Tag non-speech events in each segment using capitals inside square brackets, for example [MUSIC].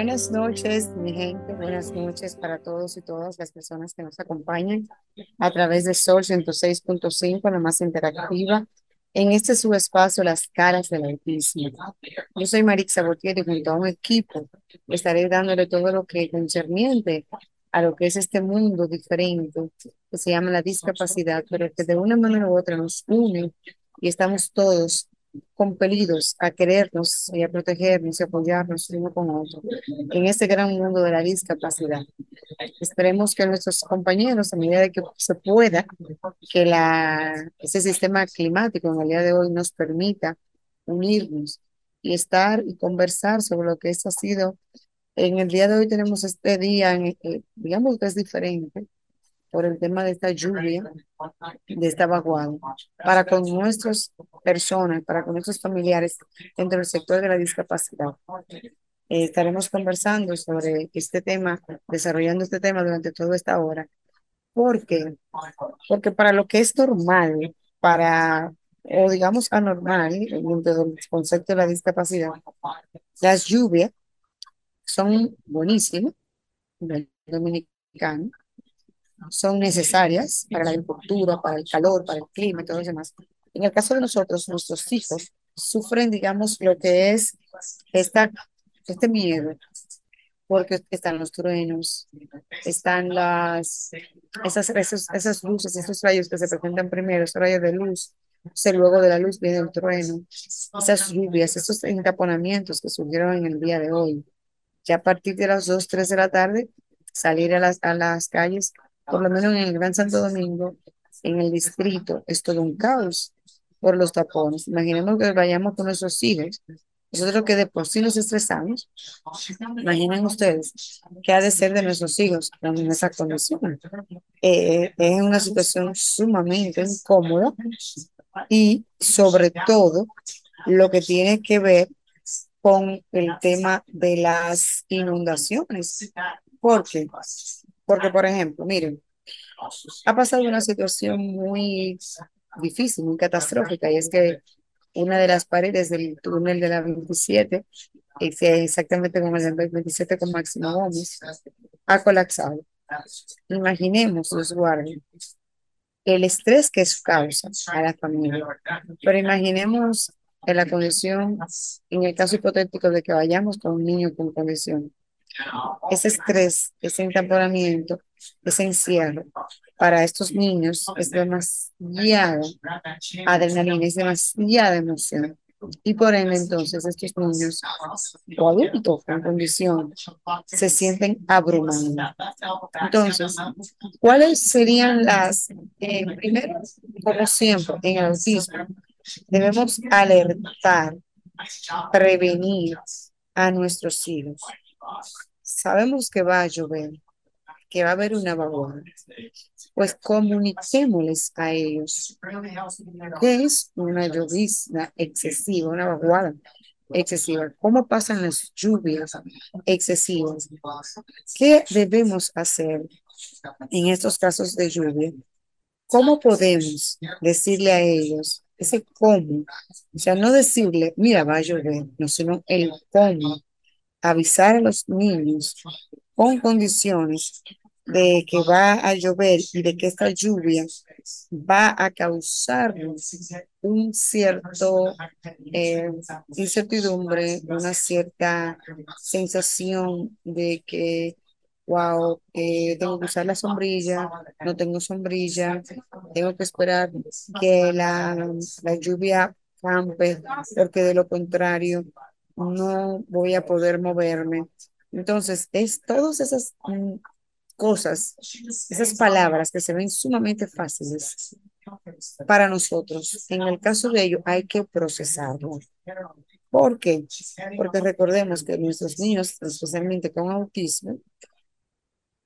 Buenas noches, mi gente. Buenas noches para todos y todas las personas que nos acompañan a través de Sol 106.5, la más interactiva. En este subespacio, Las Caras del Autismo. Yo soy Marix Botier y junto a un equipo estaré dándole todo lo que concerniente a lo que es este mundo diferente que se llama la discapacidad, pero que de una manera u otra nos une y estamos todos compelidos a querernos y a protegernos y apoyarnos uno con otro en este gran mundo de la discapacidad. Esperemos que nuestros compañeros, a medida de que se pueda, que la, ese sistema climático en el día de hoy nos permita unirnos y estar y conversar sobre lo que esto ha sido. En el día de hoy tenemos este día, eh, digamos que es diferente, por el tema de esta lluvia, de esta vaguada, para con nuestras personas, para con nuestros familiares dentro del sector de la discapacidad. Eh, estaremos conversando sobre este tema, desarrollando este tema durante toda esta hora. ¿Por qué? Porque para lo que es normal, para, o digamos anormal, dentro del concepto de la discapacidad, las lluvias son buenísimas, dominicano, son necesarias para la agricultura, para el calor, para el clima y todo lo demás. En el caso de nosotros, nuestros hijos sufren, digamos, lo que es esta, este miedo, porque están los truenos, están las, esas, esas luces, esos rayos que se presentan primero, esos rayos de luz, o luego de la luz viene el trueno, esas lluvias, esos entaponamientos que surgieron en el día de hoy. Ya a partir de las 2, 3 de la tarde, salir a las, a las calles por lo menos en el Gran Santo Domingo, en el distrito, es todo un caos por los tapones. Imaginemos que vayamos con nuestros hijos, nosotros que de por sí nos estresamos, imaginen ustedes qué ha de ser de nuestros hijos en esa condición. Eh, es una situación sumamente incómoda y sobre todo lo que tiene que ver con el tema de las inundaciones. ¿Por qué? Porque, por ejemplo, miren, ha pasado una situación muy difícil, muy catastrófica, y es que una de las paredes del túnel de la 27, exactamente como el 27 con Máximo Gómez, ha colapsado. Imaginemos, los guardias, el estrés que eso causa a la familia. Pero imaginemos en la condición, en el caso hipotético de que vayamos con un niño con condición ese estrés, ese entamponamiento, ese encierro para estos niños es demasiado adrenalina, es demasiada emoción. Y por ende, entonces, estos niños o adultos con condición se sienten abrumados. Entonces, ¿cuáles serían las, eh, primero, como siempre, en el autismo, debemos alertar, prevenir a nuestros hijos sabemos que va a llover, que va a haber una vaguada, pues comuniquémosles a ellos que es una llovizna excesiva, una vaguada excesiva, cómo pasan las lluvias excesivas, qué debemos hacer en estos casos de lluvia, cómo podemos decirle a ellos ese cómo, o sea, no decirle, mira, va a llover, no, sino el cómo avisar a los niños con condiciones de que va a llover y de que esta lluvia va a causar un cierto eh, incertidumbre, una cierta sensación de que, wow, tengo que usar la sombrilla, no tengo sombrilla, tengo que esperar que la, la lluvia campe, porque de lo contrario no voy a poder moverme. Entonces, es todas esas mm, cosas, esas palabras que se ven sumamente fáciles, para nosotros. En el caso de ellos hay que procesarlo. ¿Por qué? Porque recordemos que nuestros niños, especialmente con autismo,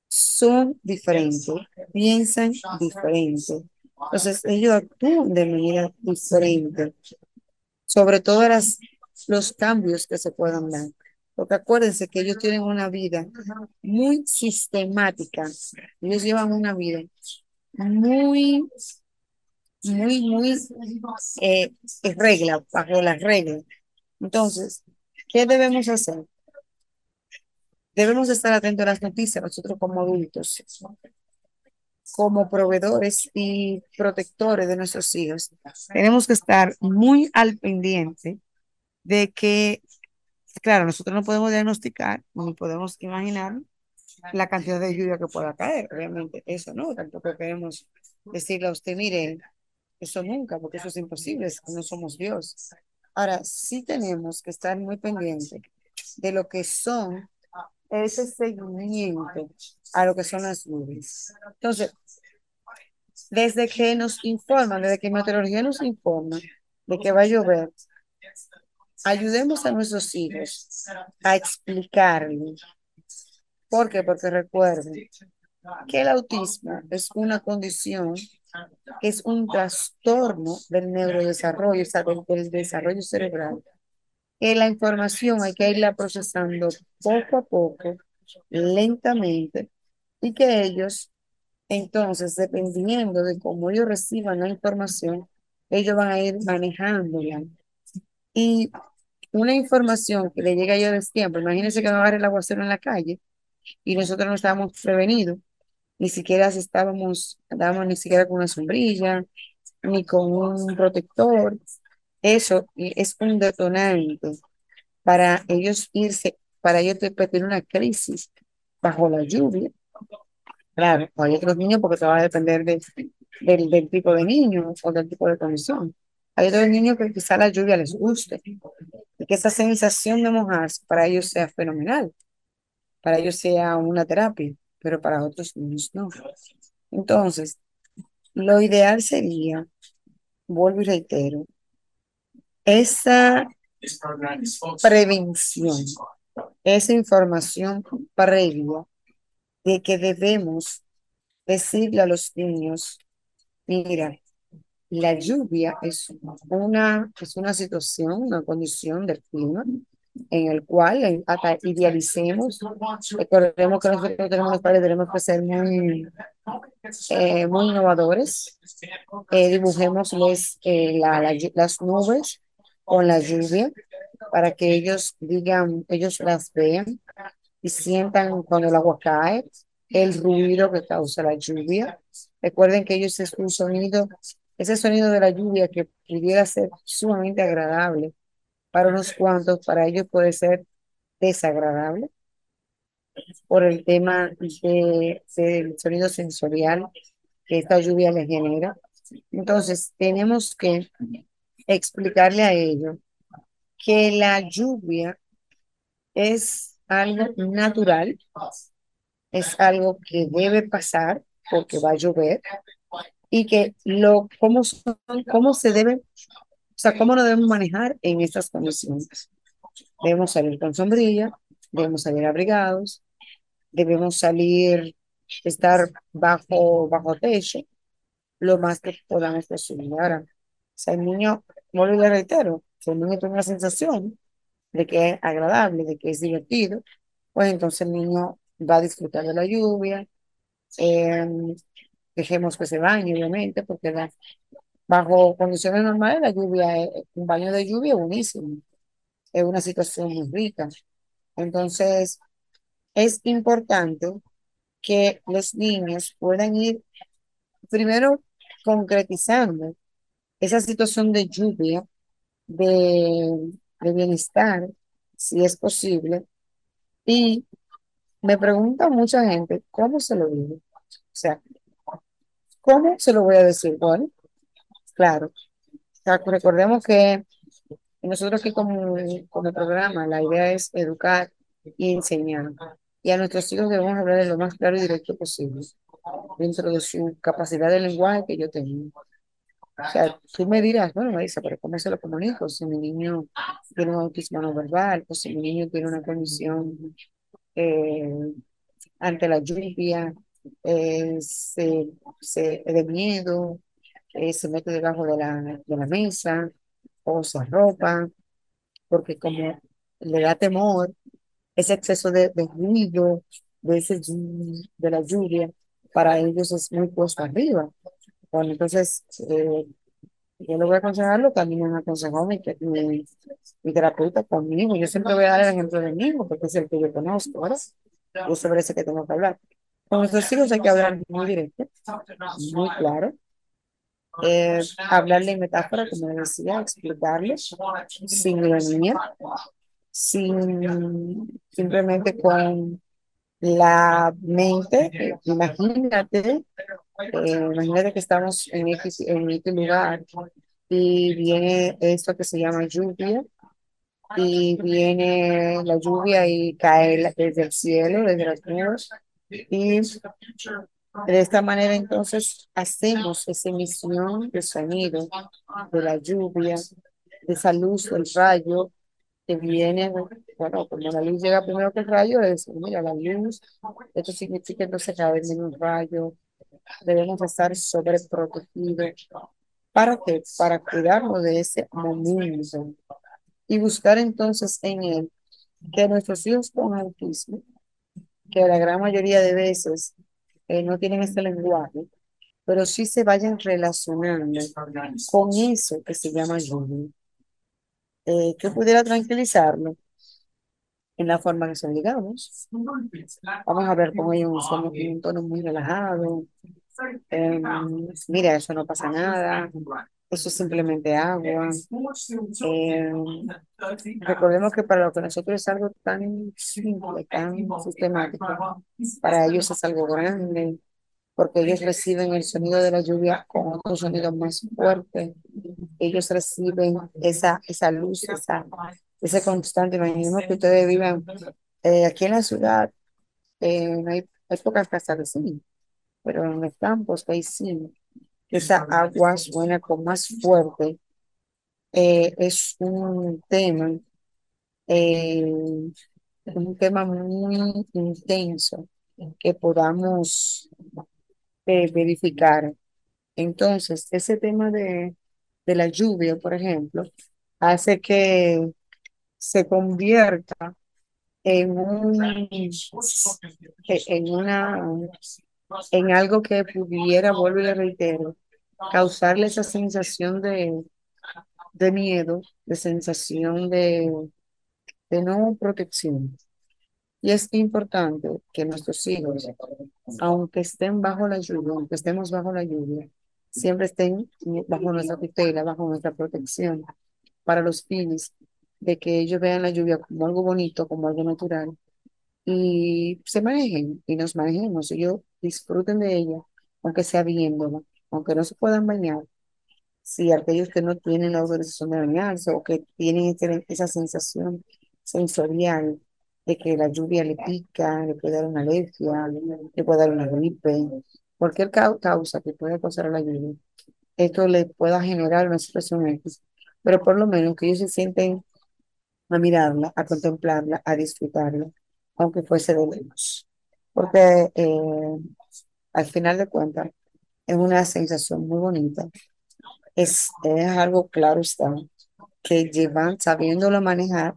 son diferentes, piensan diferente. Entonces, ellos actúan de manera diferente, sobre todo las, los cambios que se puedan dar. Porque acuérdense que ellos tienen una vida muy sistemática. Ellos llevan una vida muy, muy, muy eh, regla, bajo las reglas. Entonces, ¿qué debemos hacer? Debemos estar atentos a las noticias, nosotros como adultos, como proveedores y protectores de nuestros hijos. Tenemos que estar muy al pendiente de que, claro, nosotros no podemos diagnosticar ni podemos imaginar la cantidad de lluvia que pueda caer, obviamente, eso no, tampoco queremos decirle a usted, mire, eso nunca, porque eso es imposible, no somos Dios. Ahora, sí tenemos que estar muy pendientes de lo que son ese seguimiento a lo que son las nubes. Entonces, desde que nos informan, desde que meteorología nos informa de que va a llover, ayudemos a nuestros hijos a explicarle. ¿Por qué? Porque recuerden que el autismo es una condición, es un trastorno del neurodesarrollo, o sea, del desarrollo cerebral que la información hay que irla procesando poco a poco, lentamente, y que ellos, entonces, dependiendo de cómo ellos reciban la información, ellos van a ir manejándola. Y una información que le llega a ellos tiempo, imagínense que va a el aguacero en la calle y nosotros no estábamos prevenidos, ni siquiera estábamos, estábamos ni siquiera con una sombrilla, ni con un protector, eso es un detonante para ellos irse, para ellos tener una crisis bajo la lluvia. Claro, hay otros niños porque se va a depender del, del tipo de niño o del tipo de condición. Hay otros niños que quizá la lluvia les guste y que esa sensación de mojarse para ellos sea fenomenal, para ellos sea una terapia, pero para otros niños no. Entonces, lo ideal sería, vuelvo y reitero, esa prevención, esa información previa de que debemos decirle a los niños, mira, la lluvia es una, es una situación, una condición del clima en el cual hasta idealicemos, recordemos que nosotros tenemos que ser muy, eh, muy innovadores, eh, dibujemos eh, las nubes con la lluvia para que ellos digan, ellos las vean y sientan cuando el agua cae, el ruido que causa la lluvia. Recuerden que ellos es un sonido, ese sonido de la lluvia que pudiera ser sumamente agradable para unos cuantos, para ellos puede ser desagradable por el tema de, del sonido sensorial que esta lluvia les genera. Entonces, tenemos que explicarle a ellos que la lluvia es algo natural, es algo que debe pasar porque va a llover y que lo cómo son, cómo se debe, o sea, cómo nos debemos manejar en estas condiciones. Debemos salir con sombrilla, debemos salir abrigados, debemos salir, estar bajo, bajo techo, lo más que podamos posible. Ahora, si el niño no le reitero, si el niño tiene una sensación de que es agradable, de que es divertido, pues entonces el niño va a disfrutar de la lluvia. Em, dejemos que se bañe, obviamente, porque bajo condiciones normales la lluvia, es, un baño de lluvia es buenísimo. Es una situación muy rica. Entonces, es importante que los niños puedan ir primero concretizando esa situación de lluvia, de, bienestar, si es posible. Y me pregunta mucha gente, ¿cómo se lo digo? O sea, ¿cómo se lo voy a decir? Bueno, claro, recordemos que nosotros aquí como, como programa, la idea es educar y enseñar. Y a nuestros hijos debemos hablar de lo más claro y directo posible, dentro de su capacidad de lenguaje que yo tengo. O sea, tú me dirás, bueno, Marisa, pero ¿cómo se lo comunico? Si mi niño tiene un autismo no verbal, o si mi niño tiene una condición eh, ante la lluvia, eh, se, se- de miedo, eh, se mete debajo de la, de la mesa o se arropa, porque como le da temor ese exceso de, de ruido, de, ese, de la lluvia, para ellos es muy puesto arriba. Bueno, entonces, eh, yo le voy a aconsejar lo que a mí me aconsejó mi, mi, mi terapeuta conmigo. Yo siempre voy a dar el ejemplo de mí, porque es el que yo conozco, ¿verdad? Yo sobre ese que tengo que hablar. Con nuestros hijos hay que hablar muy directo, muy claro, eh, hablarle en metáfora, como le decía, explicarles sin ironía, sin simplemente con la mente. Imagínate, eh, imagínate que estamos en X, en X lugar y viene esto que se llama lluvia y viene la lluvia y cae desde el cielo, desde las nubes y de esta manera entonces hacemos esa emisión de sonido de la lluvia, de esa luz del rayo que viene, bueno, como la luz llega primero que el rayo, es, mira, la luz, esto significa entonces que va a venir un rayo, debemos estar sobreprotegidos. ¿Para qué? Para cuidarnos de ese momento y buscar entonces en él que nuestros hijos con autismo, que la gran mayoría de veces eh, no tienen este lenguaje, pero sí se vayan relacionando con eso que se llama lluvia, eh, que pudiera tranquilizarlo en la forma que son, digamos. Vamos a hablar con ellos en un tono muy relajado. Eh, mira, eso no pasa nada, eso es simplemente agua. Eh, recordemos que para lo que nosotros es algo tan simple, tan sistemático, para ellos es algo grande, porque ellos reciben el sonido de la lluvia con otro sonido más fuerte. Ellos reciben esa, esa luz, esa, ese constante. Imaginemos que ustedes vivan eh, aquí en la ciudad, eh, no hay, hay pocas casas de cine, pero en los campos hay cine. Esa agua suena con más fuerte. eh, es un tema, eh, un tema muy intenso que podamos eh, verificar. Entonces, ese tema de, de la lluvia, por ejemplo, hace que se convierta en un, en una, en algo que pudiera, vuelvo y le reitero, causarle esa sensación de, de miedo, de sensación de, de no protección. Y es importante que nuestros hijos, aunque estén bajo la lluvia, aunque estemos bajo la lluvia, siempre estén bajo nuestra tutela, bajo nuestra protección, para los fines de que ellos vean la lluvia como algo bonito, como algo natural, y se manejen y nos manejemos, ellos disfruten de ella, aunque sea viéndola, aunque no se puedan bañar. Si aquellos que no tienen la autorización de bañarse o que tienen ese- esa sensación sensorial de que la lluvia le pica, le puede dar una alergia, le puede dar una gripe, cualquier cau- causa que pueda causar la lluvia, esto le pueda generar una situación X, pero por lo menos que ellos se sienten a mirarla, a contemplarla, a disfrutarla, aunque fuese de lejos. Porque eh, al final de cuentas es una sensación muy bonita. Es, es algo claro está, que llevan, sabiéndolo manejar,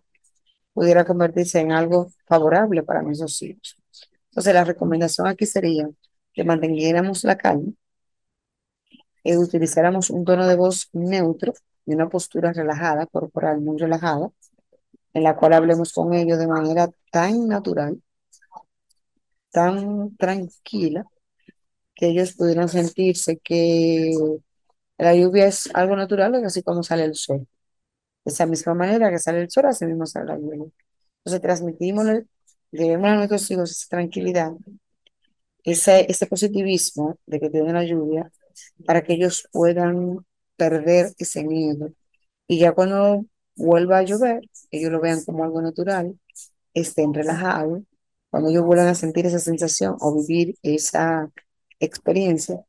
pudiera convertirse en algo favorable para nuestros hijos. Entonces, la recomendación aquí sería que mantengamos la calma, que utilizáramos un tono de voz neutro y una postura relajada, corporal muy relajada, en la cual hablemos con ellos de manera tan natural, tan tranquila, que ellos pudieran sentirse que la lluvia es algo natural, así como sale el sol. De esa misma manera que sale el sol, así mismo sale la lluvia. Entonces transmitimos, debemos a nuestros hijos esa tranquilidad, ese, ese positivismo de que tiene la lluvia, para que ellos puedan perder ese miedo. Y ya cuando vuelva a llover, ellos lo vean como algo natural, estén relajados. Cuando ellos vuelvan a sentir esa sensación o vivir esa experiencia,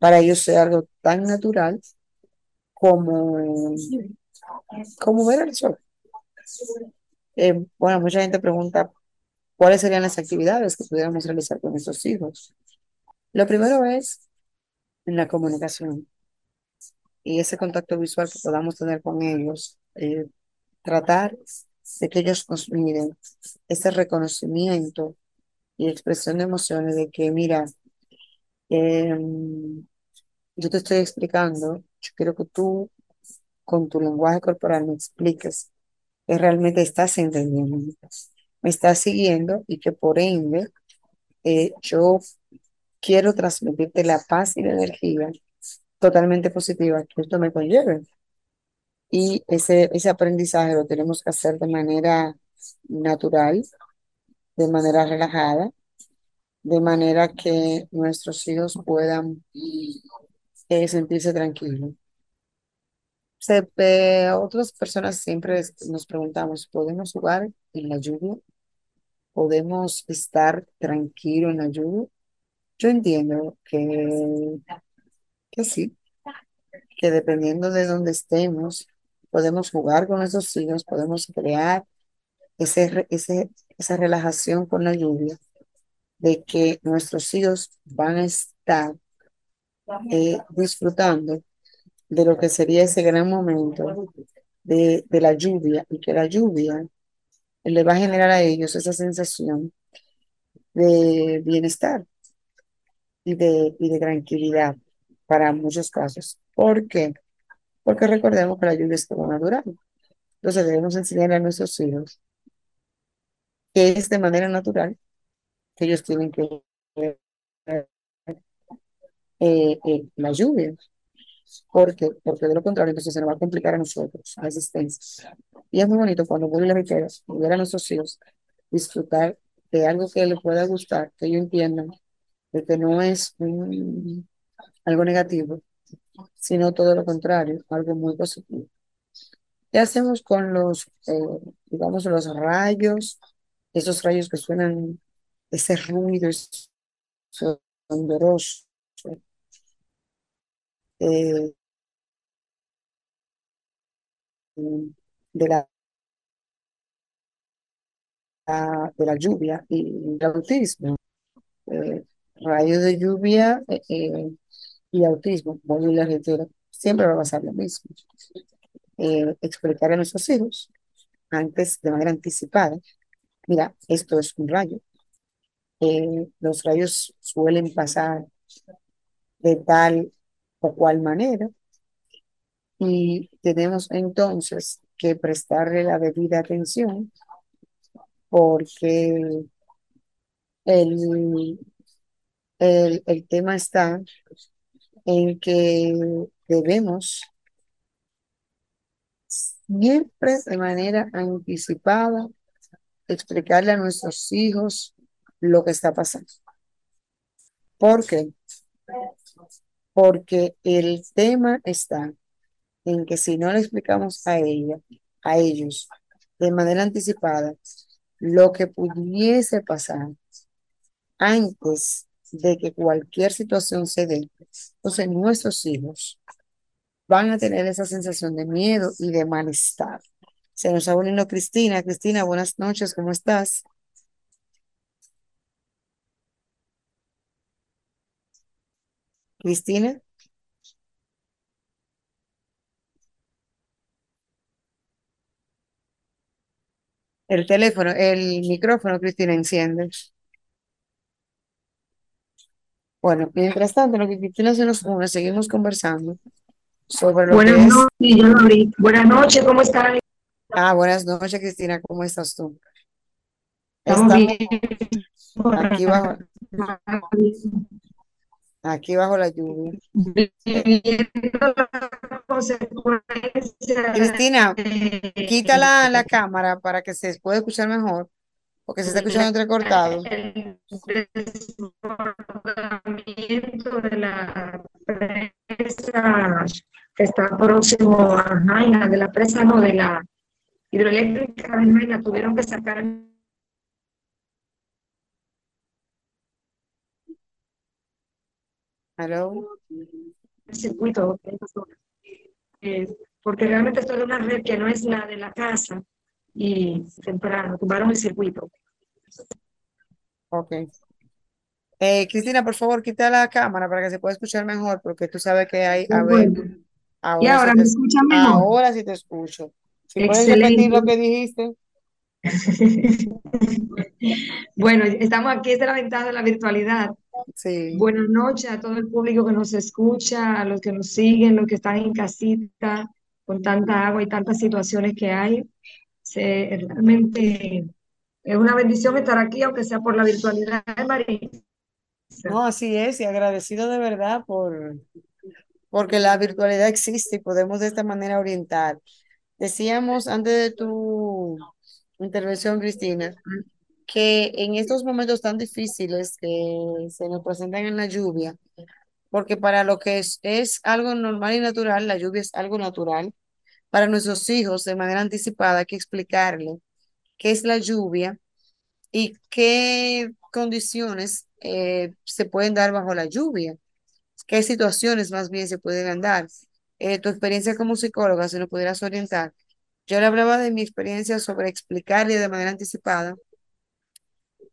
para ellos sea algo tan natural como, como ver el sol. Eh, bueno, mucha gente pregunta cuáles serían las actividades que pudiéramos realizar con nuestros hijos. Lo primero es la comunicación y ese contacto visual que podamos tener con ellos, eh, tratar de que ellos nos miren, ese reconocimiento y expresión de emociones de que, mira, em, yo te estoy explicando, yo quiero que tú con tu lenguaje corporal me expliques que realmente estás entendiendo, me estás siguiendo y que por ende eh, yo quiero transmitirte la paz y la energía totalmente positiva que esto me conlleve. Y ese, ese aprendizaje lo tenemos que hacer de manera natural, de manera relajada, de manera que nuestros hijos puedan eh, sentirse tranquilos. Se, eh, otras personas siempre nos preguntamos, ¿podemos jugar en la lluvia? ¿Podemos estar tranquilos en la lluvia? Yo entiendo que, que sí, que dependiendo de dónde estemos, podemos jugar con nuestros hijos, podemos crear ese, ese, esa relajación con la lluvia, de que nuestros hijos van a estar eh, disfrutando de lo que sería ese gran momento de, de la lluvia y que la lluvia le va a generar a ellos esa sensación de bienestar y de, y de tranquilidad para muchos casos. ¿Por qué? Porque recordemos que la lluvia es todo natural. Entonces debemos enseñar a nuestros hijos que es de manera natural que ellos tienen que eh, eh, la lluvia. Porque, porque de lo contrario, entonces se nos va a complicar a nosotros la existencia. Y es muy bonito cuando voy a la riqueza y ver a nuestros hijos disfrutar de algo que les pueda gustar, que ellos entiendan de que no es un, algo negativo, sino todo lo contrario, algo muy positivo. ¿Qué hacemos con los, eh, digamos, los rayos? Esos rayos que suenan, ese ruido sonoroso. Eh, de la, de la lluvia y el autismo. Eh, rayos de lluvia eh, y autismo, voy siempre va a pasar lo mismo. Eh, explicar a nuestros hijos antes, de manera anticipada, mira, esto es un rayo. Eh, los rayos suelen pasar de tal o cual manera. Y tenemos entonces que prestarle la debida atención porque el, el, el tema está en que debemos siempre de manera anticipada explicarle a nuestros hijos lo que está pasando. ¿Por qué? Porque el tema está en que si no le explicamos a ella, a ellos, de manera anticipada, lo que pudiese pasar antes de que cualquier situación se dé, entonces nuestros hijos van a tener esa sensación de miedo y de malestar. Se nos está uniendo Cristina. Cristina, buenas noches, ¿cómo estás? Cristina. El teléfono, el micrófono, Cristina, enciende. Bueno, mientras tanto, lo que Cristina se nos une, seguimos conversando sobre lo buenas que es. Noches. Buenas noches, ¿cómo están? Ah, buenas noches, Cristina, ¿cómo estás tú? Estamos bien. aquí bajo, aquí bajo la lluvia. Cristina, quita la, la cámara para que se pueda escuchar mejor, porque se está escuchando entrecortado. el de la presa que está próximo a Jaina, de la presa, no, de la hidroeléctrica de Jaina, tuvieron que sacar el Hello. circuito. porque realmente esto es una red que no es la de la casa y temprano, tumbaron el circuito. Ok. Eh, Cristina, por favor, quita la cámara para que se pueda escuchar mejor, porque tú sabes que hay, a ver, Bueno, y ahora sí ahora me escuchan mejor. ahora sí te escucho. Si puedes repetir lo Excelente. que dijiste. [LAUGHS] Bueno, estamos aquí, esta es la ventaja de la virtualidad. Sí. Buenas noches a todo el público que nos escucha, a los que nos siguen, los que están en casita, con tanta agua y tantas situaciones que hay. Se- realmente es una bendición estar aquí, aunque sea por la virtualidad, Marisa. No, así es, y agradecido de verdad por, porque la virtualidad existe y podemos de esta manera orientar. Decíamos antes de tu intervención, Cristina, que en estos momentos tan difíciles que se nos presentan en la lluvia, porque para lo que es, es algo normal y natural, la lluvia es algo natural, para nuestros hijos de manera anticipada hay que explicarle qué es la lluvia y qué condiciones eh, se pueden dar bajo la lluvia, qué situaciones más bien se pueden dar. Eh, tu experiencia como psicóloga, si nos pudieras orientar. Yo le hablaba de mi experiencia sobre explicarle de manera anticipada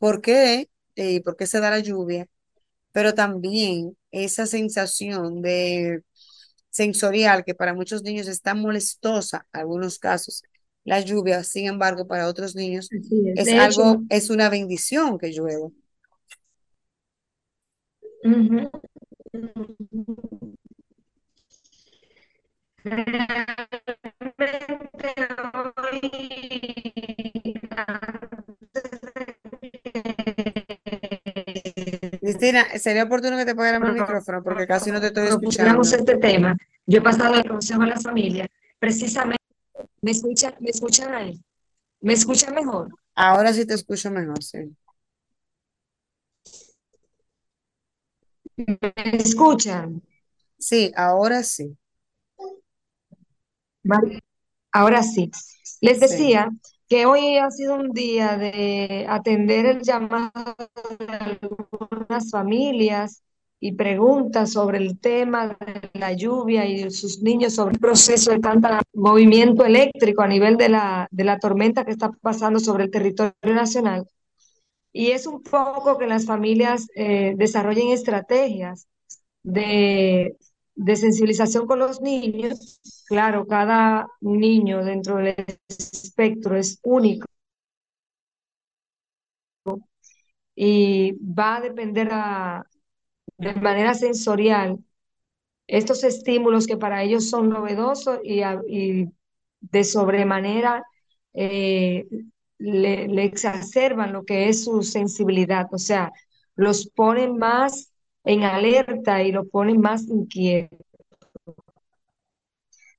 por qué eh, y por qué se da la lluvia, pero también esa sensación de sensorial que para muchos niños es tan molestosa, en algunos casos, la lluvia, sin embargo, para otros niños es. es De hecho, algo, es una bendición que llueva. ujú, realmente hoy, Cristina, sería oportuno que te pagáramos el micrófono porque casi no te estoy escuchando. este tema, yo he pasado el consejo a la familia, precisamente, ¿me escuchan, me escuchan ahí? ¿Me escuchan mejor? Ahora sí te escucho mejor, sí. ¿Me escuchan? Sí, ahora sí. Vale. Ahora sí. Les Sí. Que hoy ha sido un día de atender el llamado de algunas familias y preguntas sobre el tema de la lluvia y sus niños sobre el proceso de tanto movimiento eléctrico a nivel de la, de la tormenta que está pasando sobre el territorio nacional. Y es un poco que las familias eh, desarrollen estrategias de, de sensibilización con los niños. Claro, cada niño dentro del espectro es único y va a depender a- de manera sensorial estos estímulos que para ellos son novedosos y, de sobremanera eh, le exacerban lo que es su sensibilidad, o sea, los ponen más en alerta y los ponen más inquietos.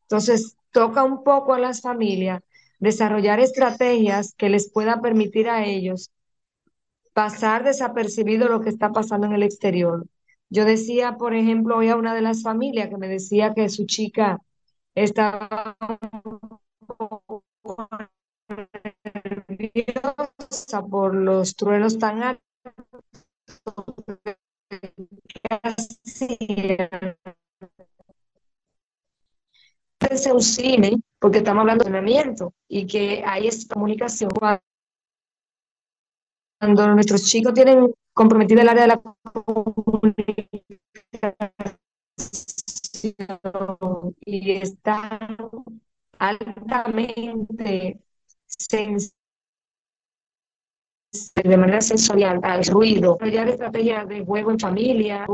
Entonces, toca un poco a las familias desarrollar estrategias que les pueda permitir a ellos pasar desapercibido lo que está pasando en el exterior. Yo decía, por ejemplo, hoy a una de las familias que me decía que su chica estaba por los truenos tan altos un cine, porque estamos hablando de entrenamiento y que hay esta comunicación. Cuando nuestros chicos tienen comprometida el área de la comunicación y están altamente sensibles de manera sensorial al ruido, desarrollar estrategias de juego en familia,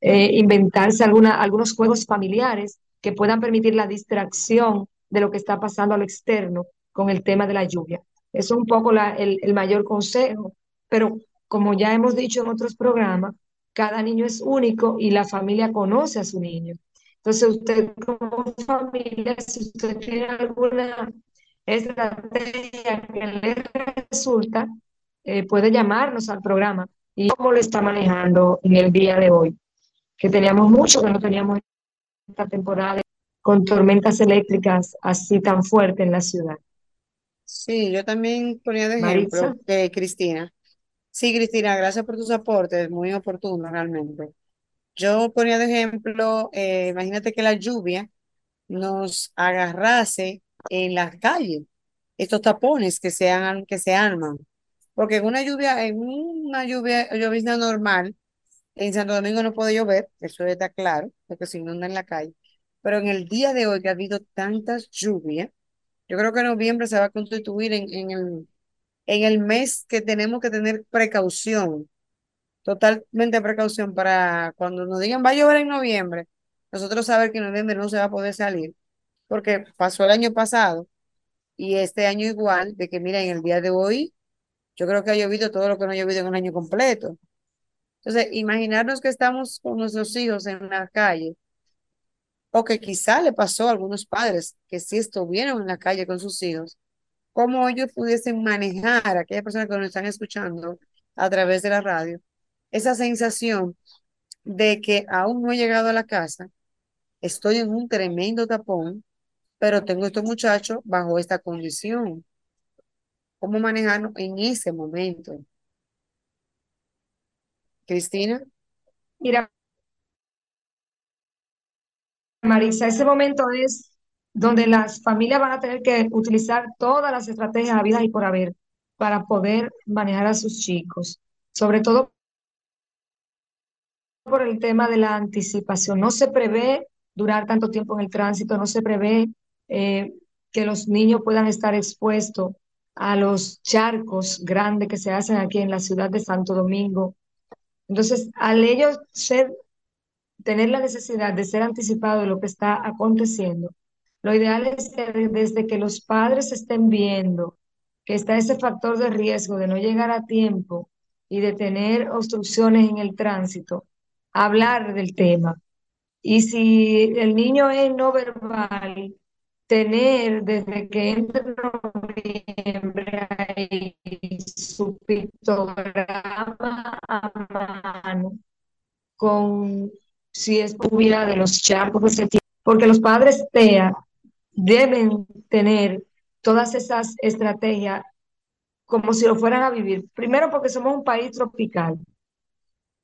eh, inventarse alguna, algunos juegos familiares que puedan permitir la distracción de lo que está pasando al externo con el tema de la lluvia. Eso es un poco la, el, el mayor consejo, pero como ya hemos dicho en otros programas, cada niño es único y la familia conoce a su niño. Entonces, usted como familia, si usted tiene alguna estrategia que le resulta, eh, puede llamarnos al programa y cómo lo está manejando en el día de hoy, que teníamos mucho que no teníamos esta temporada con tormentas eléctricas así tan fuertes en la ciudad. Sí, yo también ponía de ejemplo de Cristina. Sí, Cristina, gracias por tus aportes, muy oportunos realmente. Yo ponía de ejemplo, eh, imagínate que la lluvia nos agarrase en la calle, estos tapones que se, han, que se arman. Porque en una lluvia, en una lluvia, llovizna normal, en Santo Domingo no puede llover, eso está claro, porque se inunda en la calle. Pero en el día de hoy que ha habido tantas lluvias, yo creo que noviembre se va a constituir en, en el, en el mes que tenemos que tener precaución, totalmente precaución para cuando nos digan va a llover en noviembre, nosotros saber que en noviembre no se va a poder salir, porque pasó el año pasado y este año igual, de que mira, en el día de hoy, yo creo que ha llovido todo lo que no ha llovido en un año completo. Entonces, imaginarnos que estamos con nuestros hijos en la calle, o que quizá le pasó a algunos padres que sí estuvieron en la calle con sus hijos, cómo ellos pudiesen manejar, a aquellas personas que nos están escuchando a través de la radio, esa sensación de que aún no he llegado a la casa, estoy en un tremendo tapón, pero tengo a estos muchachos bajo esta condición. ¿Cómo manejarlo en ese momento? Cristina. Mira, Marisa, ese momento es donde las familias van a tener que utilizar todas las estrategias habidas y por haber para poder manejar a sus chicos, sobre todo por el tema de la anticipación. No se prevé durar tanto tiempo en el tránsito, no se prevé eh, que los niños puedan estar expuestos a los charcos grandes que se hacen aquí en la ciudad de Santo Domingo. Entonces, al ellos ser, tener la necesidad de ser anticipado de lo que está aconteciendo, lo ideal es que desde que los padres estén viendo que está ese factor de riesgo de no llegar a tiempo y de tener obstrucciones en el tránsito, hablar del tema. Y si el niño es no verbal, tener desde que entra noviembre su pictograma a mano con si es lluvia de los charcos que porque los padres TEA deben tener todas esas estrategias como si lo fueran a vivir. Primero porque somos un país tropical.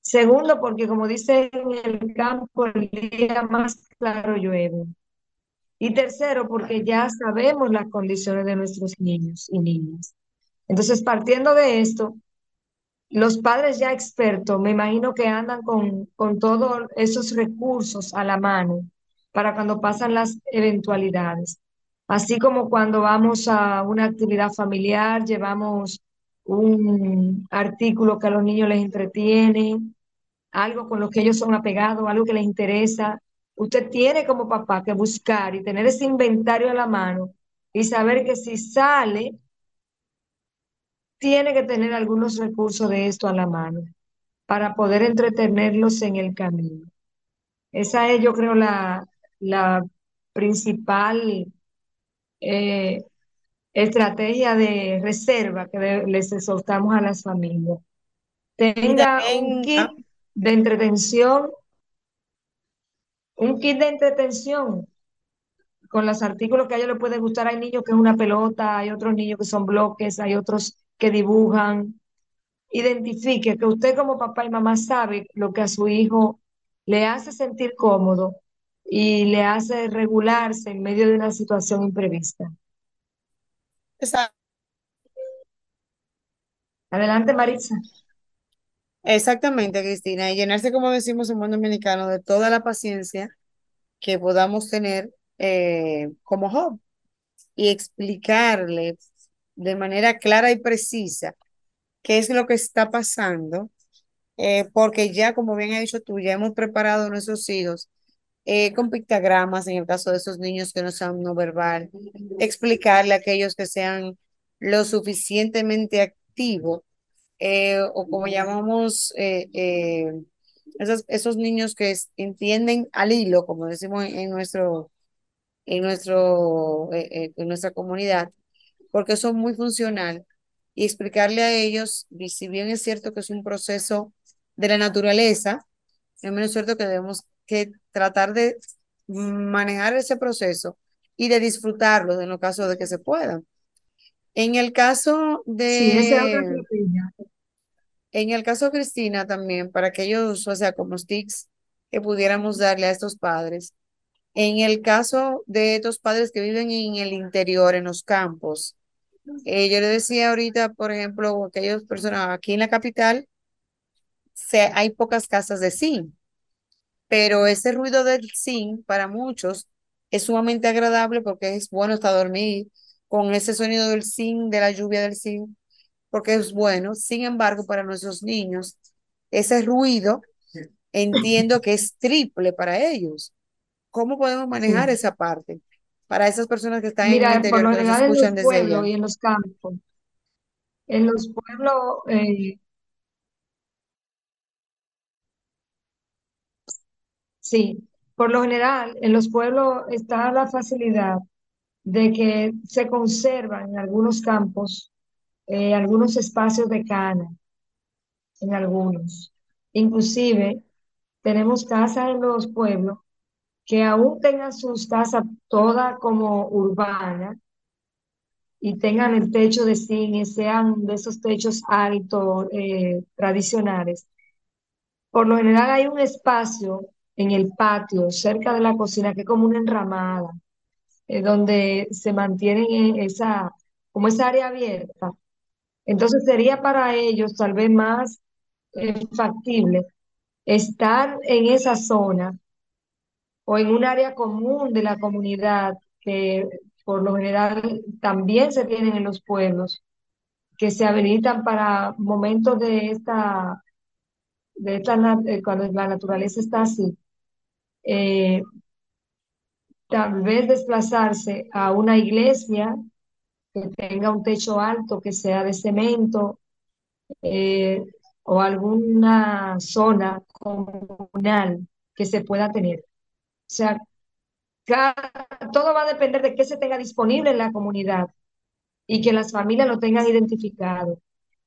Segundo porque como dice en el campo, el día más claro llueve. Y tercero porque ya sabemos las condiciones de nuestros niños y niñas. Entonces, partiendo de esto, los padres ya expertos, me imagino que andan con, con todos esos recursos a la mano para cuando pasan las eventualidades. Así como cuando vamos a una actividad familiar, llevamos un artículo que a los niños les entretiene, algo con lo que ellos son apegados, algo que les interesa. Usted tiene como papá que buscar y tener ese inventario a la mano y saber que si sale, tiene que tener algunos recursos de esto a la mano para poder entretenerlos en el camino. Esa es, yo creo, la, la principal eh, estrategia de reserva que les soltamos a las familias. Tenga un kit ah. de entretención, un kit de entretención con los artículos que a ellos les puede gustar. Hay niños que es una pelota, hay otros niños que son bloques, hay otros que dibujan. Identifique que usted como papá y mamá sabe lo que a su hijo le hace sentir cómodo y le hace regularse en medio de una situación imprevista. Exacto. Adelante, Maritza. Exactamente, Cristina, y llenarse, como decimos en buen dominicano, de toda la paciencia que podamos tener eh, como Job y explicarle de manera clara y precisa qué es lo que está pasando, eh, porque ya, como bien ha dicho tú, ya hemos preparado a nuestros hijos eh, con pictogramas en el caso de esos niños que no sean no verbal, explicarle a aquellos que sean lo suficientemente activos eh, o como llamamos eh, esos, esos niños que entienden al hilo, como decimos en, nuestro, en, nuestro, en nuestra comunidad, porque son muy funcional y explicarle a ellos, si bien es cierto que es un proceso de la naturaleza, es menos cierto que debemos que tratar de manejar ese proceso y de disfrutarlo en los casos de que se pueda. En el caso de... en el caso de Cristina también, para aquellos, o sea, como sticks que pudiéramos darle a estos padres, En el caso de estos padres que viven en el interior, en los campos, eh, yo le decía ahorita, por ejemplo, aquellas personas aquí en la capital, hay pocas casas de zinc, pero ese ruido del zinc para muchos es sumamente agradable porque es bueno hasta dormir con ese sonido del zinc, de la lluvia del zinc, porque es bueno. Sin embargo, para nuestros niños, ese ruido entiendo que es triple para ellos. ¿Cómo podemos manejar Sí. esa parte? Para esas personas que están en el Mira, por interior, lo que nos general en los escuchan allá. pueblos y en los campos, en los pueblos, eh, sí, por lo general en los pueblos está la facilidad de que se conservan en algunos campos eh, algunos espacios de cana, en algunos. Inclusive tenemos casas en los pueblos que aún tengan sus casas todas como urbanas y tengan el techo de y sean de esos techos altos eh, tradicionales. Por lo general hay un espacio en el patio cerca de la cocina que es como una enramada, eh, donde se mantienen en esa, como esa área abierta. Entonces sería para ellos tal vez más eh, factible estar en esa zona o en un área común de la comunidad que por lo general también se tienen en los pueblos, que se habilitan para momentos de esta, de esta eh, cuando la naturaleza está así. Eh, tal vez desplazarse a una iglesia que tenga un techo alto, que sea de cemento, eh, o alguna zona comunal que se pueda tener. O sea, todo va a depender de qué se tenga disponible en la comunidad y que las familias lo tengan identificado.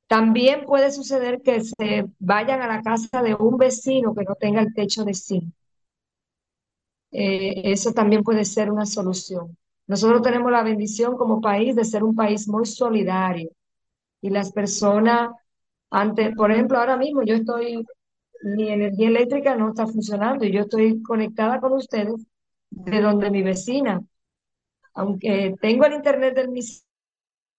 También puede suceder que se vayan a la casa de un vecino que no tenga el techo de zinc. Eh, eso también puede ser una solución. Nosotros tenemos la bendición como país de ser un país muy solidario y las personas, antes, por ejemplo, ahora mismo yo estoy, mi energía eléctrica no está funcionando y yo estoy conectada con ustedes de donde mi vecina, aunque tengo el internet de mi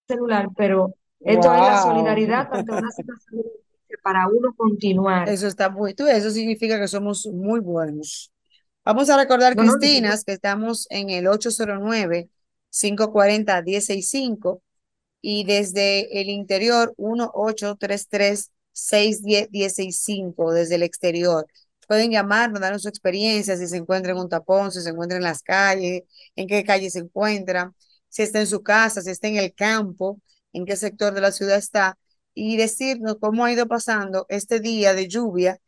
celular, pero esto es la solidaridad ante una situación difícil para uno continuar. Eso está muy, tú, eso significa que somos muy buenos. Vamos a recordar, No, Cristinas, que estamos en el 809-540-1065 y desde el interior 1-833-610-1065, desde el exterior. Pueden llamarnos, darnos su experiencia, si se encuentra en un tapón, si se encuentra en las calles, en qué calle se encuentra, si está en su casa, si está en el campo, en qué sector de la ciudad está, y decirnos cómo ha ido pasando este día de lluvia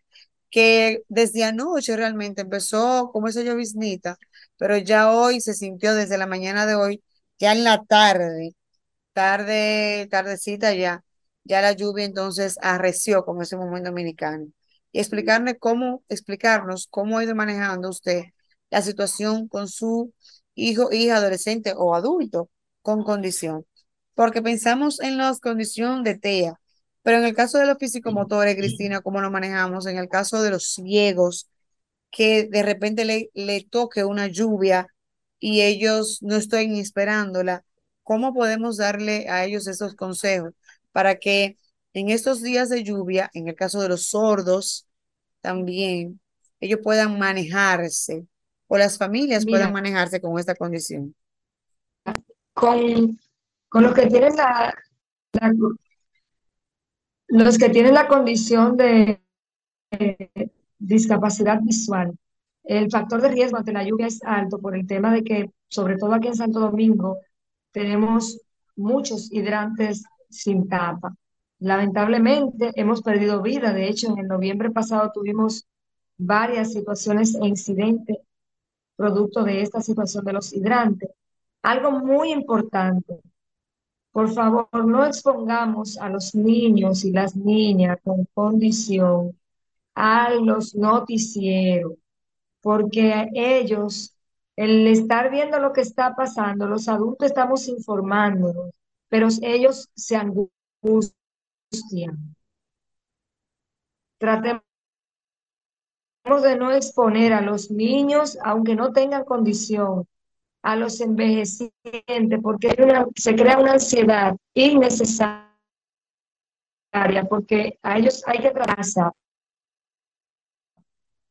que desde anoche realmente empezó como esa lloviznita, pero ya hoy se sintió desde la mañana de hoy, ya en la tarde, tarde, tardecita ya, ya la lluvia entonces arreció, como ese momento dominicano. Y explicarme cómo, explicarnos cómo ha ido manejando usted la situación con su hijo, hija, adolescente o adulto con condición. Porque pensamos en la condición de TEA, pero en el caso de los físico-motores, Cristina, ¿cómo lo manejamos? En el caso de los ciegos, que de repente le, le toque una lluvia y ellos no estén esperándola, ¿cómo podemos darle a ellos esos consejos para que en estos días de lluvia, en el caso de los sordos también, ellos puedan manejarse o las familias puedan manejarse con esta condición? con, con los que tienen la, la- los que tienen la condición de discapacidad visual, el factor de riesgo ante la lluvia es alto por el tema de que, sobre todo aquí en Santo Domingo, tenemos muchos hidrantes sin tapa. Lamentablemente hemos perdido vida. De hecho, en noviembre pasado tuvimos varias situaciones e incidentes producto de esta situación de los hidrantes. Algo muy importante, por favor, no expongamos a los niños y las niñas con condición a los noticieros, porque ellos, el estar viendo lo que está pasando, los adultos estamos informándonos, pero ellos se angustian. Tratemos de no exponer a los niños, aunque no tengan condición, a los envejecientes, porque se crea una ansiedad innecesaria, porque a ellos hay que tratar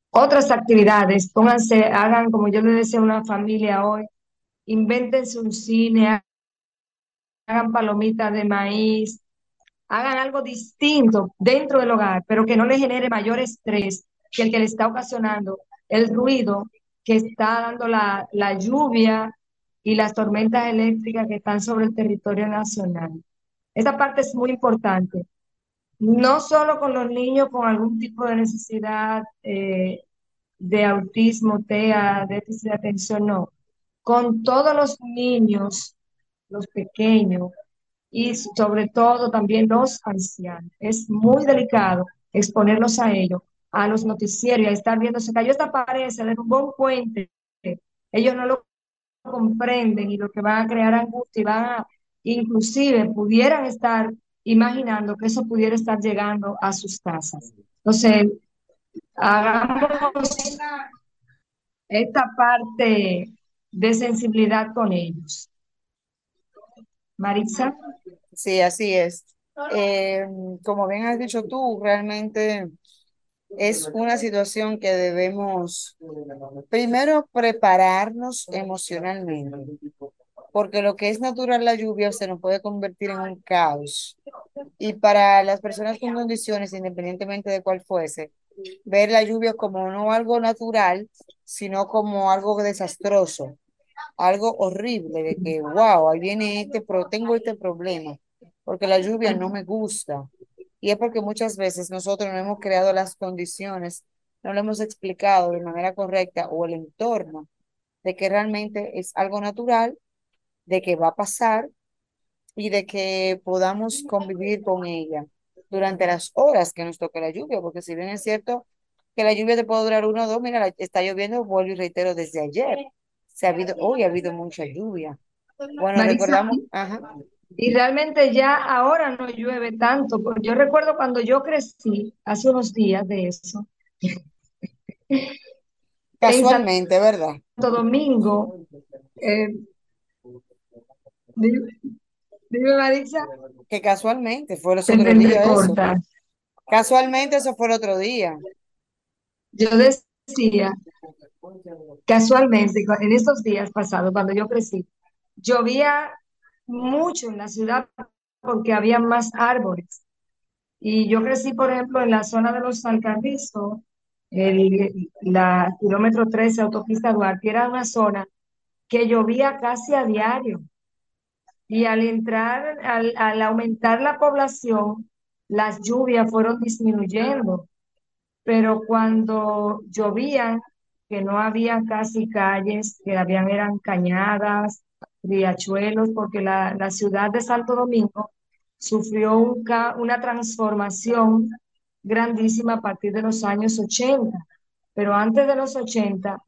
otras actividades, pónganse, hagan como yo le decía una familia hoy, invéntense un cine, hagan palomitas de maíz, hagan algo distinto dentro del hogar, pero que no le genere mayor estrés que el que le está ocasionando el ruido que está dando la, la lluvia y las tormentas eléctricas que están sobre el territorio nacional. Esa parte es muy importante. No solo con los niños con algún tipo de necesidad eh, de autismo, TEA, déficit de atención, no. Con todos los niños, los pequeños y sobre todo también los ancianos. Es muy delicado exponerlos a ellos, a los noticieros a estar viendo, se cayó esta pared, se derrumbó un puente. Ellos no lo comprenden y lo que va a crear angustia y van a, inclusive pudieran estar imaginando que eso pudiera estar llegando a sus casas. Entonces, hagamos esta parte de sensibilidad con ellos. Maritza. Sí, así es. Eh, como bien has dicho tú, realmente es una situación que debemos primero prepararnos emocionalmente, porque lo que es natural la lluvia se nos puede convertir en un caos. Y para las personas con condiciones, independientemente de cuál fuese, ver la lluvia como no algo natural, sino como algo desastroso, algo horrible, de que, wow, ahí viene este, pero tengo este problema, porque la lluvia no me gusta. Y es porque muchas veces nosotros no hemos creado las condiciones, no lo hemos explicado de manera correcta o el entorno de que realmente es algo natural, de que va a pasar y de que podamos convivir con ella durante las horas que nos toque la lluvia, porque si bien es cierto que la lluvia te puede durar uno o dos, mira, está lloviendo, vuelvo y reitero, desde ayer. Se ha habido, hoy ha habido mucha lluvia. Bueno, recordamos, Y realmente ya ahora no llueve tanto. Yo recuerdo cuando yo crecí, hace unos días de eso. [LAUGHS] Casualmente, ¿verdad? Santo Domingo. Eh, Dime, Marisa. Que casualmente fue el otro día. Casualmente eso fue el otro día. Yo decía, casualmente, en estos días pasados, cuando yo crecí, llovía mucho en la ciudad porque había más árboles. Y yo crecí, por ejemplo, en la zona de los Alcarrizos, el, la kilómetro 13, autopista Duarte, era una zona que llovía casi a diario. Y al entrar, al, aumentar la población, las lluvias fueron disminuyendo. Pero cuando llovían, que no había casi calles, que habían eran cañadas, riachuelos, porque la, la ciudad de Santo Domingo sufrió una transformación grandísima a partir de los años 80. Pero antes de los 80,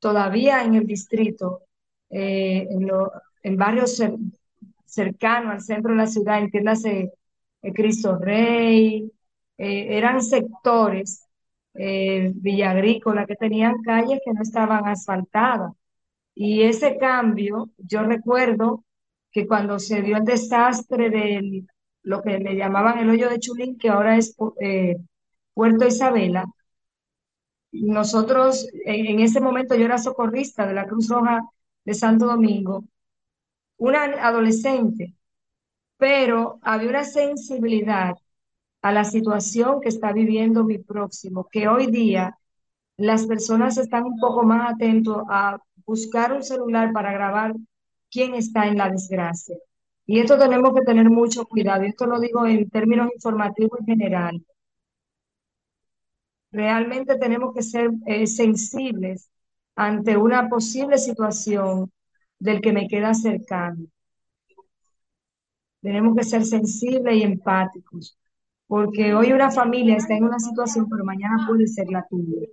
todavía en el distrito, eh, en, en barrios cercano al centro de la ciudad, entiéndase eh, Cristo Rey, eh, eran sectores eh, Villa que tenían calles que no estaban asfaltadas. Y ese cambio, yo recuerdo que cuando se dio el desastre de lo que le llamaban el hoyo de Chulín, que ahora es eh, Puerto Isabela, nosotros en ese momento yo era socorrista de la Cruz Roja de Santo Domingo una adolescente, pero había una sensibilidad a la situación que está viviendo mi próximo, que hoy día las personas están un poco más atentos a buscar un celular para grabar quién está en la desgracia. Y esto tenemos que tener mucho cuidado, esto lo digo en términos informativos en general. Realmente tenemos que ser eh, sensibles ante una posible situación del que me queda cercano. Tenemos que ser sensibles y empáticos, porque hoy una familia está en una situación, pero mañana puede ser la tuya.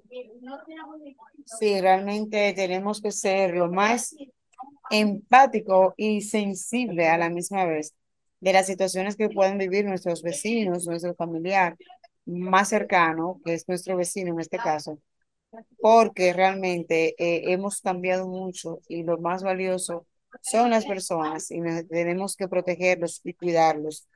Sí, realmente tenemos que ser lo más empático y sensible a la misma vez de las situaciones que pueden vivir nuestros vecinos, nuestro familiar más cercano, que es nuestro vecino en este caso, porque realmente eh, hemos cambiado mucho y lo más valioso son las personas y ne- tenemos que protegerlos y cuidarlos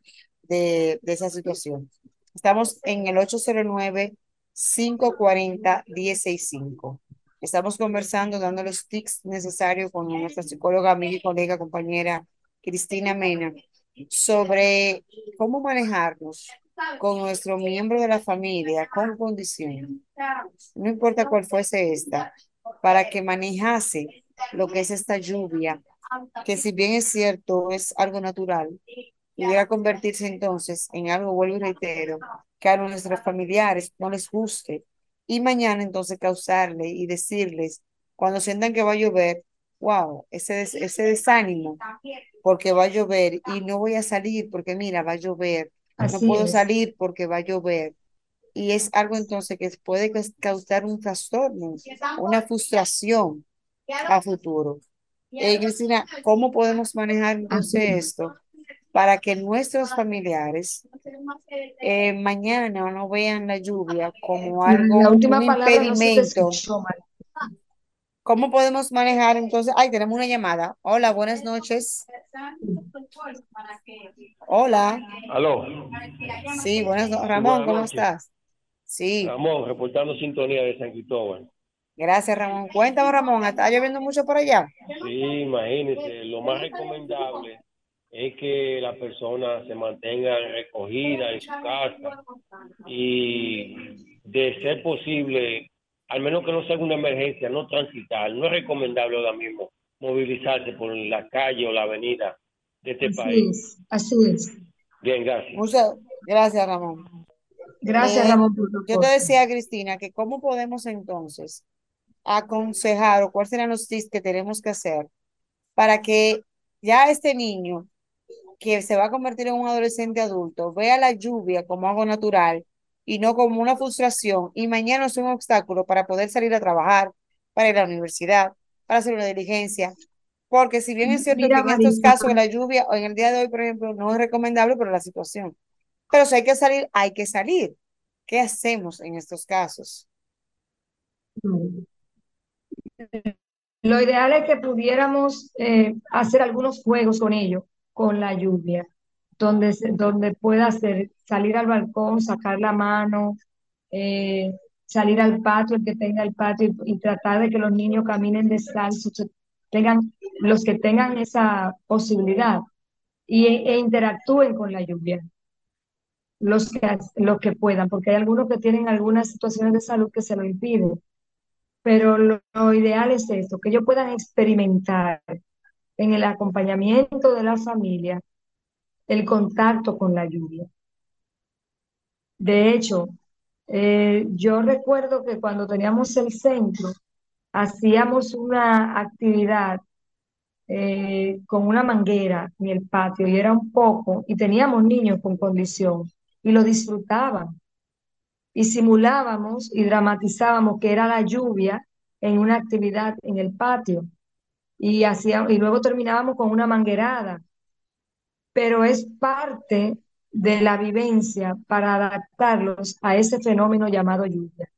de, de esa situación. Estamos en el 809-540-165. Estamos conversando, dando los tips necesarios con nuestra psicóloga, amiga y colega, compañera Cristina Mena, sobre cómo manejarnos con nuestro miembro de la familia con condición, no importa cuál fuese esta, para que manejase lo que es esta lluvia, que si bien es cierto, es algo natural, pudiera convertirse entonces en algo, vuelvo y reitero, que a nuestros familiares no les guste. Y mañana entonces causarle y decirles, cuando sientan que va a llover, wow, ese, des- ese desánimo, porque va a llover y no voy a salir porque mira, va a llover, no Así puedo es. salir porque va a llover. Y es algo entonces que puede caus- causar un trastorno, una frustración a futuro. Eh, Cristina, ¿cómo podemos manejar entonces es. esto para que nuestros familiares eh, mañana no vean la lluvia como La algo, un última se te impedimento? ¿Cómo podemos manejar entonces? Ay, tenemos una llamada. Hola, buenas noches. Hola. Aló, Sí, buenas noches. Ramón, buenas ¿cómo noches. estás? Sí, Ramón, reportando sintonía de San Cristóbal. gracias, Ramón. Cuéntame, Ramón, ¿está lloviendo mucho por allá? Sí, imagínense, lo más recomendable es que la persona se mantenga recogida en su casa y de ser posible, al menos que no sea una emergencia, no transitar. No es recomendable ahora mismo movilizarse por la calle o la avenida de este Así país. es, así es. Bien, gracias. Muchas gracias, Ramón. Gracias, Eh, Ramón, por tu yo te decía, Cristina, que cómo podemos entonces aconsejar o cuáles serán los tips que tenemos que hacer para que ya este niño que se va a convertir en un adolescente adulto vea la lluvia como algo natural y no como una frustración y mañana es un obstáculo para poder salir a trabajar, para ir a la universidad, para hacer una diligencia. Porque si bien es cierto que en estos casos de la lluvia o en el día de hoy, por ejemplo, no es recomendable por la situación, pero si hay que salir, hay que salir. ¿Qué hacemos en estos casos? lo ideal es que pudiéramos eh, hacer algunos juegos con ellos, con la lluvia, donde, donde pueda ser, salir al balcón, sacar la mano, eh, salir al patio, el que tenga el patio, y, y tratar de que los niños caminen descalzos, tengan, los que tengan esa posibilidad, y, e interactúen con la lluvia. los que, los que puedan, porque hay algunos que tienen algunas situaciones de salud que se lo impiden. Pero lo, lo ideal es esto, que ellos puedan experimentar en el acompañamiento de la familia el contacto con la lluvia. De hecho, eh, yo recuerdo que cuando teníamos el centro, hacíamos una actividad eh, con una manguera en el patio y era un poco, y teníamos niños con condición y lo disfrutaban. y simulábamos y dramatizábamos que era la lluvia en una actividad en el patio y hacía, y luego terminábamos con una manguerada, pero es parte de la vivencia para adaptarlos a ese fenómeno llamado lluvia,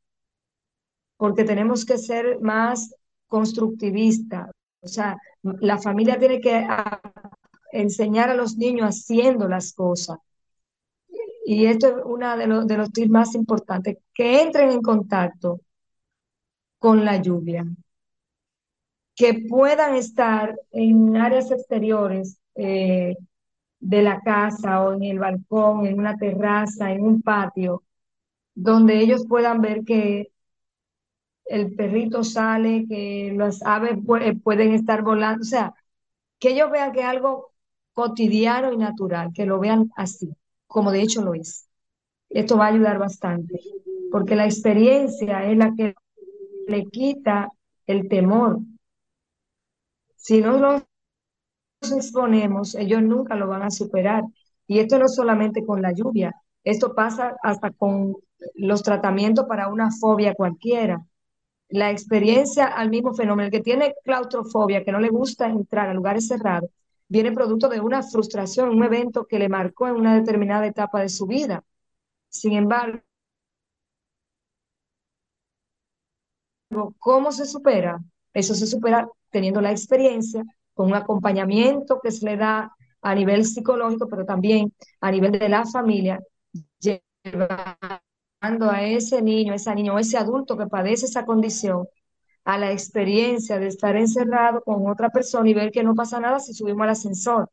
porque tenemos que ser más constructivistas, o sea, la familia tiene que enseñar a los niños haciendo las cosas. Y esto es uno de los, de los tips más importantes, que entren en contacto con la lluvia, que puedan estar en áreas exteriores eh, de la casa o en el balcón, en una terraza, en un patio, donde ellos puedan ver que el perrito sale, que las aves eh, pueden estar volando, o sea, que ellos vean que es algo cotidiano y natural, que lo vean así, como de hecho lo es. Esto va a ayudar bastante, porque la experiencia es la que le quita el temor. Si no los exponemos, ellos nunca lo van a superar. Y esto no solamente con la lluvia, esto pasa hasta con los tratamientos para una fobia cualquiera. La experiencia al mismo fenómeno, el que tiene claustrofobia, que no le gusta entrar a lugares cerrados, viene producto de una frustración, un evento que le marcó en una determinada etapa de su vida. Sin embargo, ¿cómo se supera? Eso se supera teniendo la experiencia, con un acompañamiento que se le da a nivel psicológico, pero también a nivel de la familia, llevando a ese niño, a esa niña o ese adulto que padece esa condición a la experiencia de estar encerrado con otra persona y ver que no pasa nada si subimos al ascensor.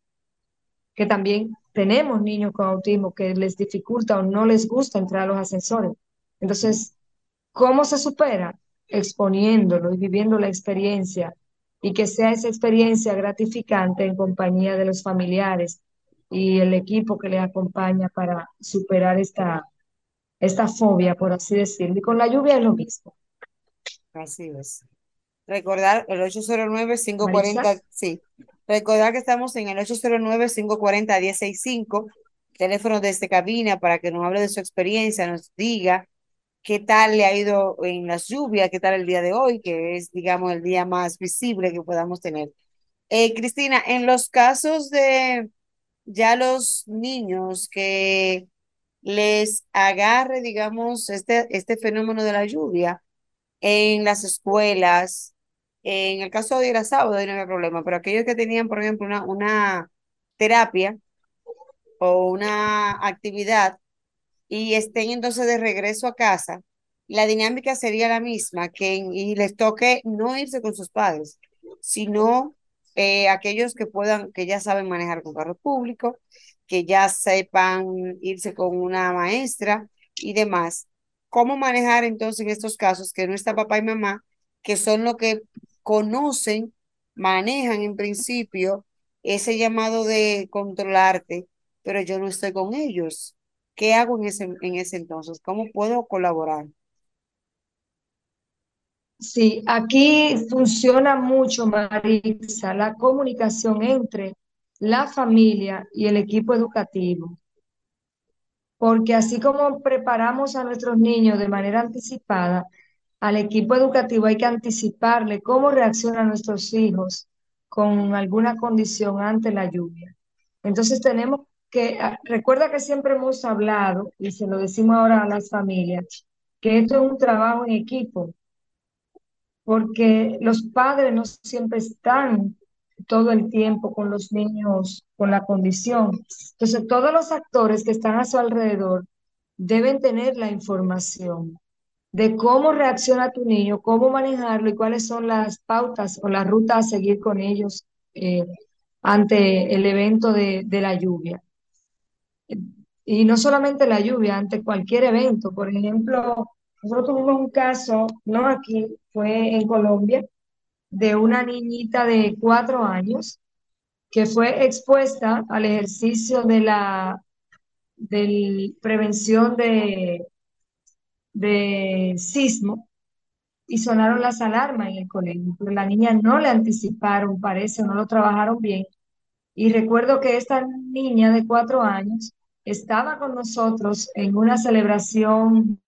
Que también tenemos niños con autismo que les dificulta o no les gusta entrar a los ascensores. Entonces, ¿cómo se supera? Exponiéndolo y viviendo la experiencia y que sea esa experiencia gratificante en compañía de los familiares y el equipo que le acompaña para superar esta, esta fobia, por así decirlo. Y con la lluvia es lo mismo. Así es. Recordar el 809-540, sí. Recordar que estamos en el 809-540-1065, teléfono desde cabina para que nos hable de su experiencia, nos diga qué tal le ha ido en las lluvias, qué tal el día de hoy, que es, digamos, el día más visible que podamos tener. Eh, Cristina, en los casos de ya los niños que les agarre, digamos, este, este fenómeno de la lluvia en las escuelas, en el caso de ir a sábado no había problema, pero aquellos que tenían, por ejemplo, una, una terapia o una actividad y estén entonces de regreso a casa, la dinámica sería la misma, que y les toque no irse con sus padres, sino eh, aquellos que puedan, que ya saben manejar con carro público, que ya sepan irse con una maestra y demás. ¿Cómo manejar entonces en estos casos que no está papá y mamá, que son los que conocen, manejan en principio ese llamado de controlarte, pero yo no estoy con ellos? ¿Qué hago en ese, en ese entonces? ¿Cómo puedo colaborar? Sí, aquí funciona mucho, Marisa, la comunicación entre la familia y el equipo educativo. Porque así como preparamos a nuestros niños de manera anticipada, al equipo educativo hay que anticiparle cómo reaccionan nuestros hijos con alguna condición ante la lluvia. Entonces tenemos que, ah, recuerda que siempre hemos hablado, y se lo decimos ahora a las familias, que esto es un trabajo en equipo, porque los padres no siempre están todo el tiempo con los niños con la condición. Entonces, todos los actores que están a su alrededor deben tener la información de cómo reacciona tu niño, cómo manejarlo y cuáles son las pautas o las rutas a seguir con ellos eh, ante el evento de, de la lluvia. Y no solamente la lluvia, ante cualquier evento. Por ejemplo, nosotros tuvimos un caso, no aquí, fue en Colombia, de una niñita de cuatro años que fue expuesta al ejercicio de la de prevención de, de sismo y sonaron las alarmas en el colegio, pero la niña no le anticiparon, parece, no lo trabajaron bien. Y recuerdo que esta niña de cuatro años estaba con nosotros en una celebración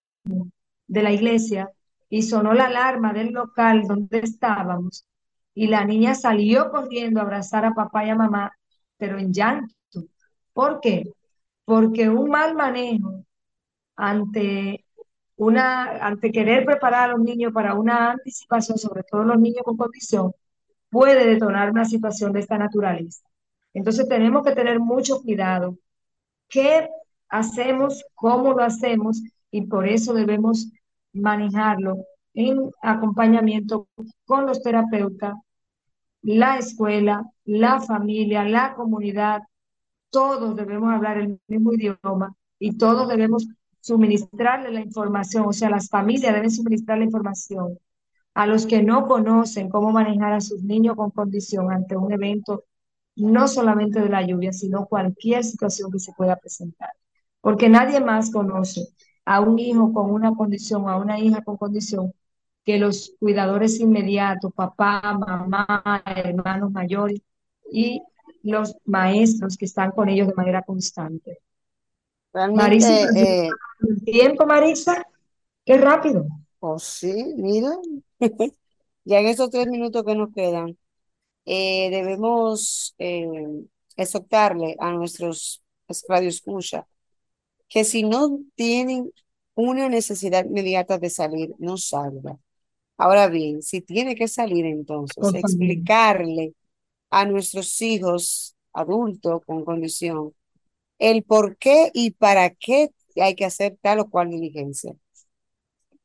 de la iglesia y sonó la alarma del local donde estábamos y la niña salió corriendo a abrazar a papá y a mamá, pero en llanto. ¿Por qué? Porque un mal manejo ante una, ante querer preparar a los niños para una anticipación, sobre todo los niños con condición, puede detonar una situación de esta naturaleza. Entonces tenemos que tener mucho cuidado. ¿Qué hacemos? ¿Cómo lo hacemos? Y por eso debemos manejarlo en acompañamiento con los terapeutas, la escuela, la familia, la comunidad. Todos debemos hablar el mismo idioma y todos debemos suministrarle la información, o sea, las familias deben suministrar la información a los que no conocen cómo manejar a sus niños con condición ante un evento, no solamente de la lluvia, sino cualquier situación que se pueda presentar. Porque nadie más conoce a un hijo con una condición a una hija con condición que los cuidadores inmediatos, papá, mamá, hermanos mayores y los maestros que están con ellos de manera constante. Marisa, eh, tiempo, Marisa, qué rápido. Oh, sí, mira, [LAUGHS] ya en esos tres minutos que nos quedan, eh, debemos eh, exhortarle a nuestros escucha que si no tienen una necesidad inmediata de salir, no salga. Ahora bien, si tiene que salir entonces, Por explicarle a nuestros hijos adultos con condición el por qué y para qué hay que hacer tal o cual diligencia.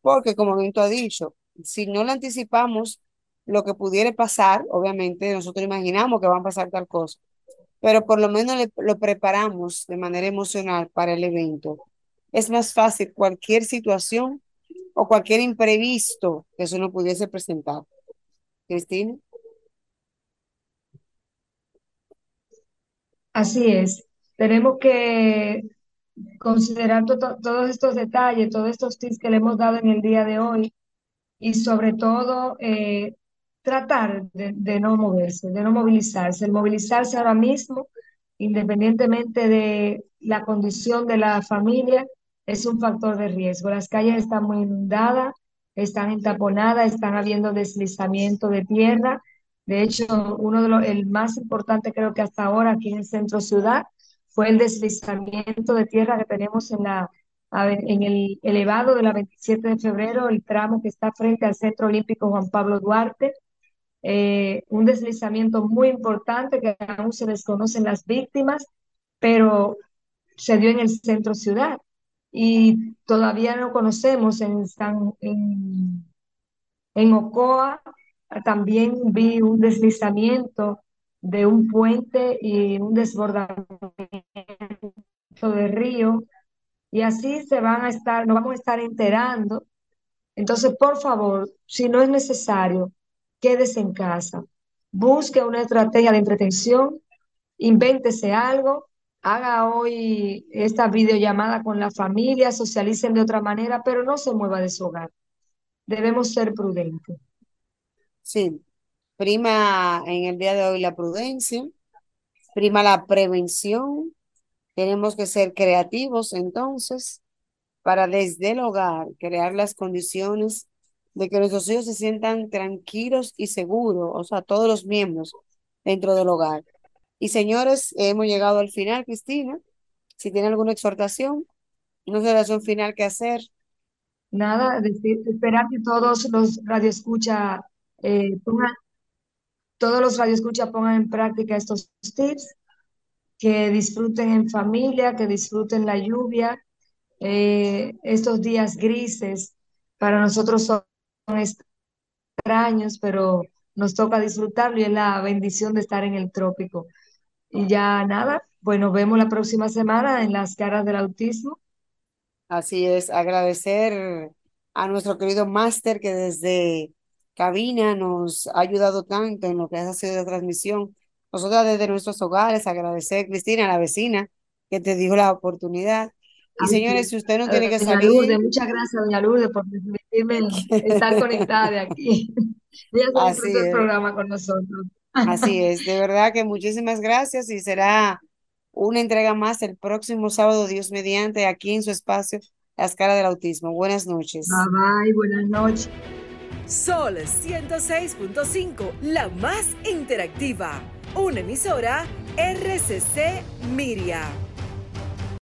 Porque como bien tú has dicho, si no le anticipamos lo que pudiera pasar, obviamente nosotros imaginamos que va a pasar tal cosa, pero por lo menos lo preparamos de manera emocional para el evento. Es más fácil cualquier situación o cualquier imprevisto que eso no pudiese presentar. Cristina. Así es. Tenemos que considerar to- to- todos estos detalles, todos estos tips que le hemos dado en el día de hoy y sobre todo eh, tratar de, no moverse, de no movilizarse. El movilizarse ahora mismo, independientemente de la condición de la familia, es un factor de riesgo. Las calles están muy inundadas, están entaponadas, están habiendo deslizamiento de tierra. De hecho, uno de los, el más importante creo que hasta ahora aquí en el centro ciudad fue el deslizamiento de tierra que tenemos en la en el elevado de la 27 de febrero, el tramo que está frente al Centro Olímpico Juan Pablo Duarte, eh, un deslizamiento muy importante que aún se desconocen las víctimas, pero se dio en el centro ciudad y todavía no conocemos en, San, en, en Ocoa, también vi un deslizamiento de un puente y un desbordamiento de río y así se van a estar, nos vamos a estar enterando. Entonces, por favor, si no es necesario, quédese en casa, busque una estrategia de entretención, invéntese algo, haga hoy esta videollamada con la familia, socialicen de otra manera, pero no se mueva de su hogar. Debemos ser prudentes. Sí, prima en el día de hoy la prudencia, prima la prevención. Tenemos que ser creativos entonces para desde el hogar crear las condiciones de que nuestros hijos se sientan tranquilos y seguros, o sea, todos los miembros dentro del hogar. Y señores, hemos llegado al final, Cristina. Si tiene alguna exhortación, una exhortación final que hacer. Nada, decir, esperar que todos los radioescucha eh, pongan, todos los radioescucha pongan en práctica estos tips, que disfruten en familia, que disfruten la lluvia, eh, estos días grises para nosotros son extraños, pero nos toca disfrutarlo y es la bendición de estar en el trópico. Y ya nada, nos vemos la próxima semana en las caras del autismo. Así es, agradecer a nuestro querido máster que desde cabina nos ha ayudado tanto en lo que ha sido la transmisión. Nosotros desde nuestros hogares, agradecer, Cristina, a la vecina, que te dio la oportunidad. Y señores, si usted no A tiene que Doña Lourdes, salir, muchas gracias, doña Lourdes, por permitirme estar conectada de aquí. [LAUGHS] Ella se el programa con nosotros. así [LAUGHS] es. De verdad que muchísimas gracias y será una entrega más el próximo sábado, Dios mediante, aquí en su espacio, Las Caras del Autismo. Buenas noches. Bye bye, buenas noches. Sol 106.5, la más interactiva. Una emisora RCC Miria.